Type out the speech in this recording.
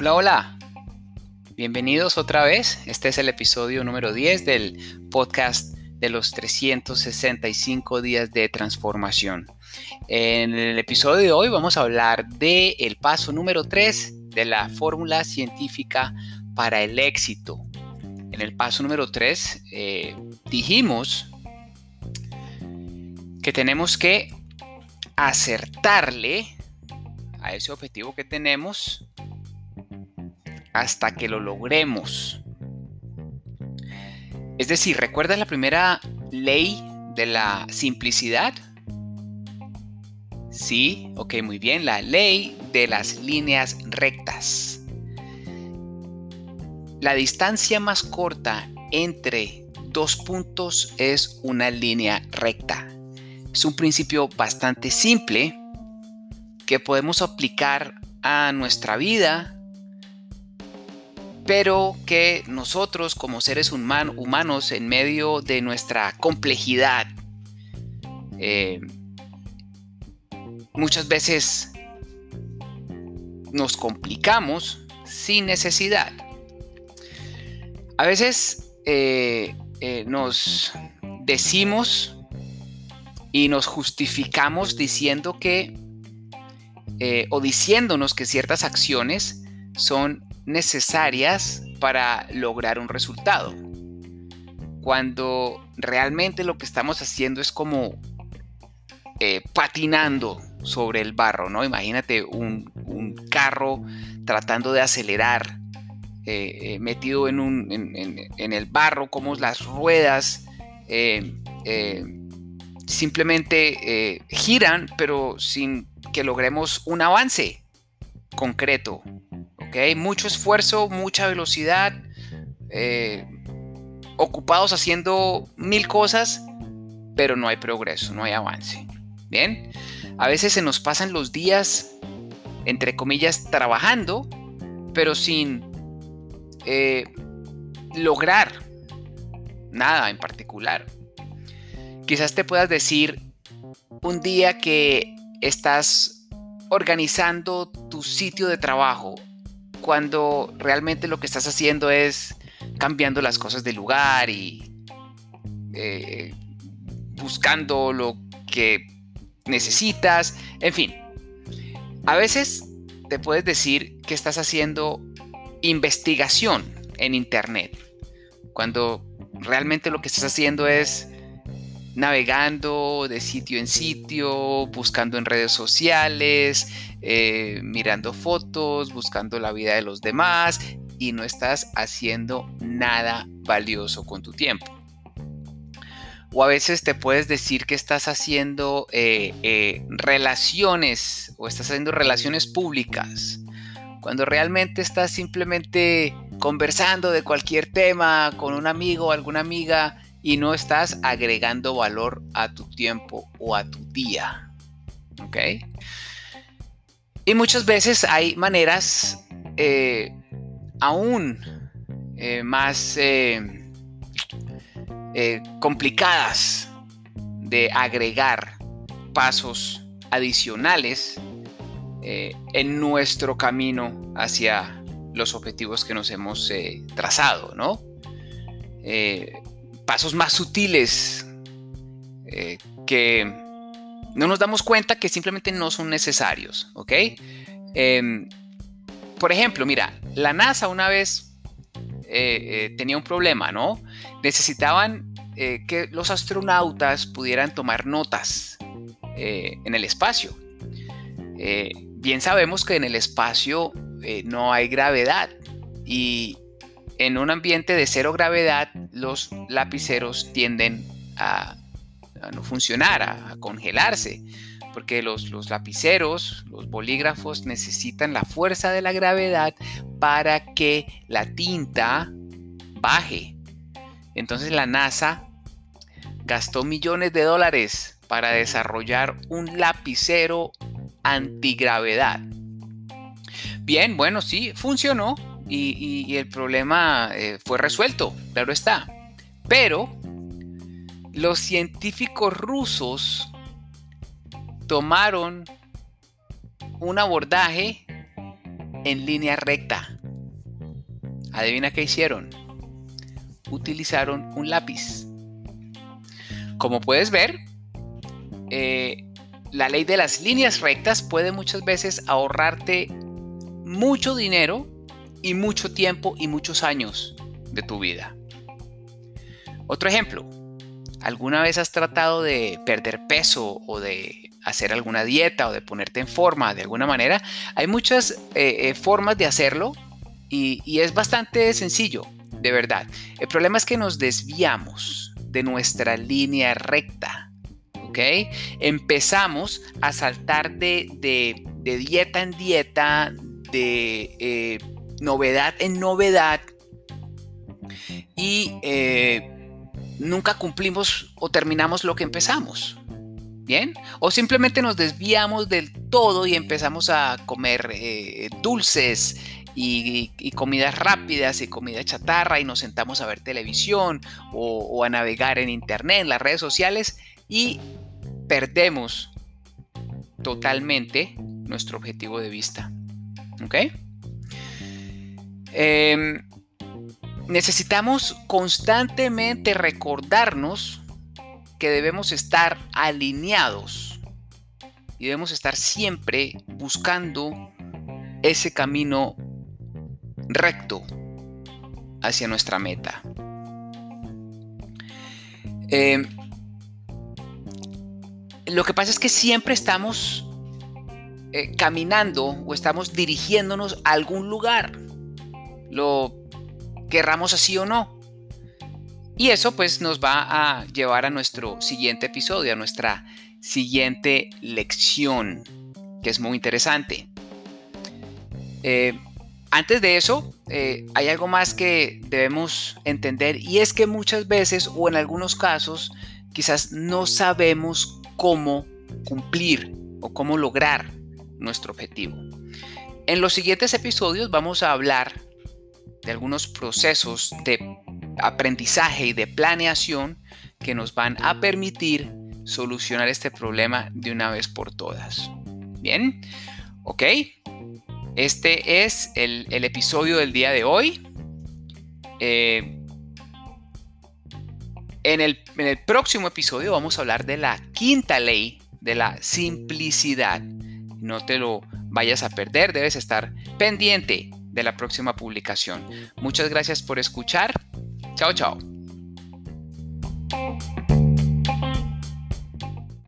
Hola, hola. Bienvenidos otra vez. Este es el episodio número 10 del podcast de los 365 días de transformación. En el episodio de hoy vamos a hablar del el paso número 3 de la fórmula científica para el éxito. En el paso número 3 eh, dijimos que tenemos que acertarle a ese objetivo que tenemos hasta que lo logremos. Es decir, ¿recuerdas la primera ley de la simplicidad? Sí, ok, muy bien, la ley de las líneas rectas. La distancia más corta entre dos puntos es una línea recta. Es un principio bastante simple que podemos aplicar a nuestra vida pero que nosotros como seres humanos en medio de nuestra complejidad, eh, muchas veces nos complicamos sin necesidad. A veces eh, eh, nos decimos y nos justificamos diciendo que o diciéndonos que ciertas acciones son necesarias para lograr un resultado. Cuando realmente lo que estamos haciendo es como eh, patinando sobre el barro, ¿no? Imagínate un, carro tratando de acelerar, eh, eh, metido en, un, en, el barro, como las ruedas simplemente giran, pero sin que logremos un avance concreto, mucho esfuerzo, mucha velocidad, eh, ocupados haciendo mil cosas, pero no hay progreso, no hay avance. Bien, a veces se nos pasan los días, entre comillas, trabajando, pero sin eh, lograr nada en particular. Quizás te puedas decir un día que estás organizando tu sitio de trabajo cuando realmente lo que estás haciendo es cambiando las cosas de lugar y eh, buscando lo que necesitas, en fin. A veces te puedes decir que estás haciendo investigación en Internet, cuando realmente lo que estás haciendo es navegando de sitio en sitio, buscando en redes sociales, eh, mirando fotos, buscando la vida de los demás y no estás haciendo nada valioso con tu tiempo. O a veces te puedes decir que estás haciendo eh, eh, relaciones o estás haciendo relaciones públicas, cuando realmente estás simplemente conversando de cualquier tema con un amigo o alguna amiga y no estás agregando valor a tu tiempo o a tu día. ¿Ok? Y muchas veces hay maneras eh, aún eh, más eh, complicadas de agregar pasos adicionales en nuestro camino hacia los objetivos que nos hemos trazado, ¿no? Pasos más sutiles eh, que no nos damos cuenta que simplemente no son necesarios, ¿ok? Em, por ejemplo, mira, la NASA una vez eh, eh, tenía un problema, ¿no? Necesitaban que los astronautas pudieran tomar notas en el espacio. bien sabemos que en el espacio no hay gravedad y en un ambiente de cero gravedad, los lapiceros tienden a, no funcionar, a, congelarse, porque los, los, lapiceros, los bolígrafos necesitan la fuerza de la gravedad para que la tinta baje. Entonces la NASA gastó millones de dólares para desarrollar un lapicero antigravedad. Bien, bueno, sí, funcionó, y, el problema eh, fue resuelto, claro está. Pero los científicos rusos tomaron un abordaje en línea recta. Adivina qué hicieron. Utilizaron un lápiz. Como puedes ver, eh, la ley de las líneas rectas puede muchas veces ahorrarte mucho dinero y mucho tiempo y muchos años de tu vida. Otro ejemplo, ¿alguna vez has tratado de perder peso o de hacer alguna dieta o de ponerte en forma de alguna manera? Hay muchas eh, eh, formas de hacerlo y, y es bastante sencillo, de verdad. El problema es que nos desviamos de nuestra línea recta. ¿ok? Empezamos a saltar de, dieta en dieta, de eh, novedad en novedad y eh, nunca cumplimos o terminamos lo que empezamos. ¿Bien? O simplemente nos desviamos del todo y empezamos a comer eh, dulces y, comidas rápidas y comida chatarra y nos sentamos a ver televisión o, a navegar en internet, en las redes sociales y perdemos totalmente nuestro objetivo de vista. ¿Ok? Em, necesitamos constantemente recordarnos que debemos estar alineados y debemos estar siempre buscando ese camino recto hacia nuestra meta. Em, lo que pasa es que siempre estamos eh, caminando o estamos dirigiéndonos a algún lugar, lo querramos así o no. Y eso pues nos va a llevar a nuestro siguiente episodio, a nuestra siguiente lección, que es muy interesante. Eh, antes de eso, eh, hay algo más que debemos entender y es que muchas veces o en algunos casos quizás no sabemos cómo cumplir o cómo lograr nuestro objetivo. En los siguientes episodios vamos a hablar de algunos procesos de aprendizaje y de planeación que nos van a permitir solucionar este problema de una vez por todas. Bien, ok. Este es el, episodio del día de hoy. Eh, en el, próximo episodio vamos a hablar de la quinta ley de la simplicidad. No te lo vayas a perder, debes estar pendiente de la próxima publicación. Muchas gracias por escuchar. Chao, chao.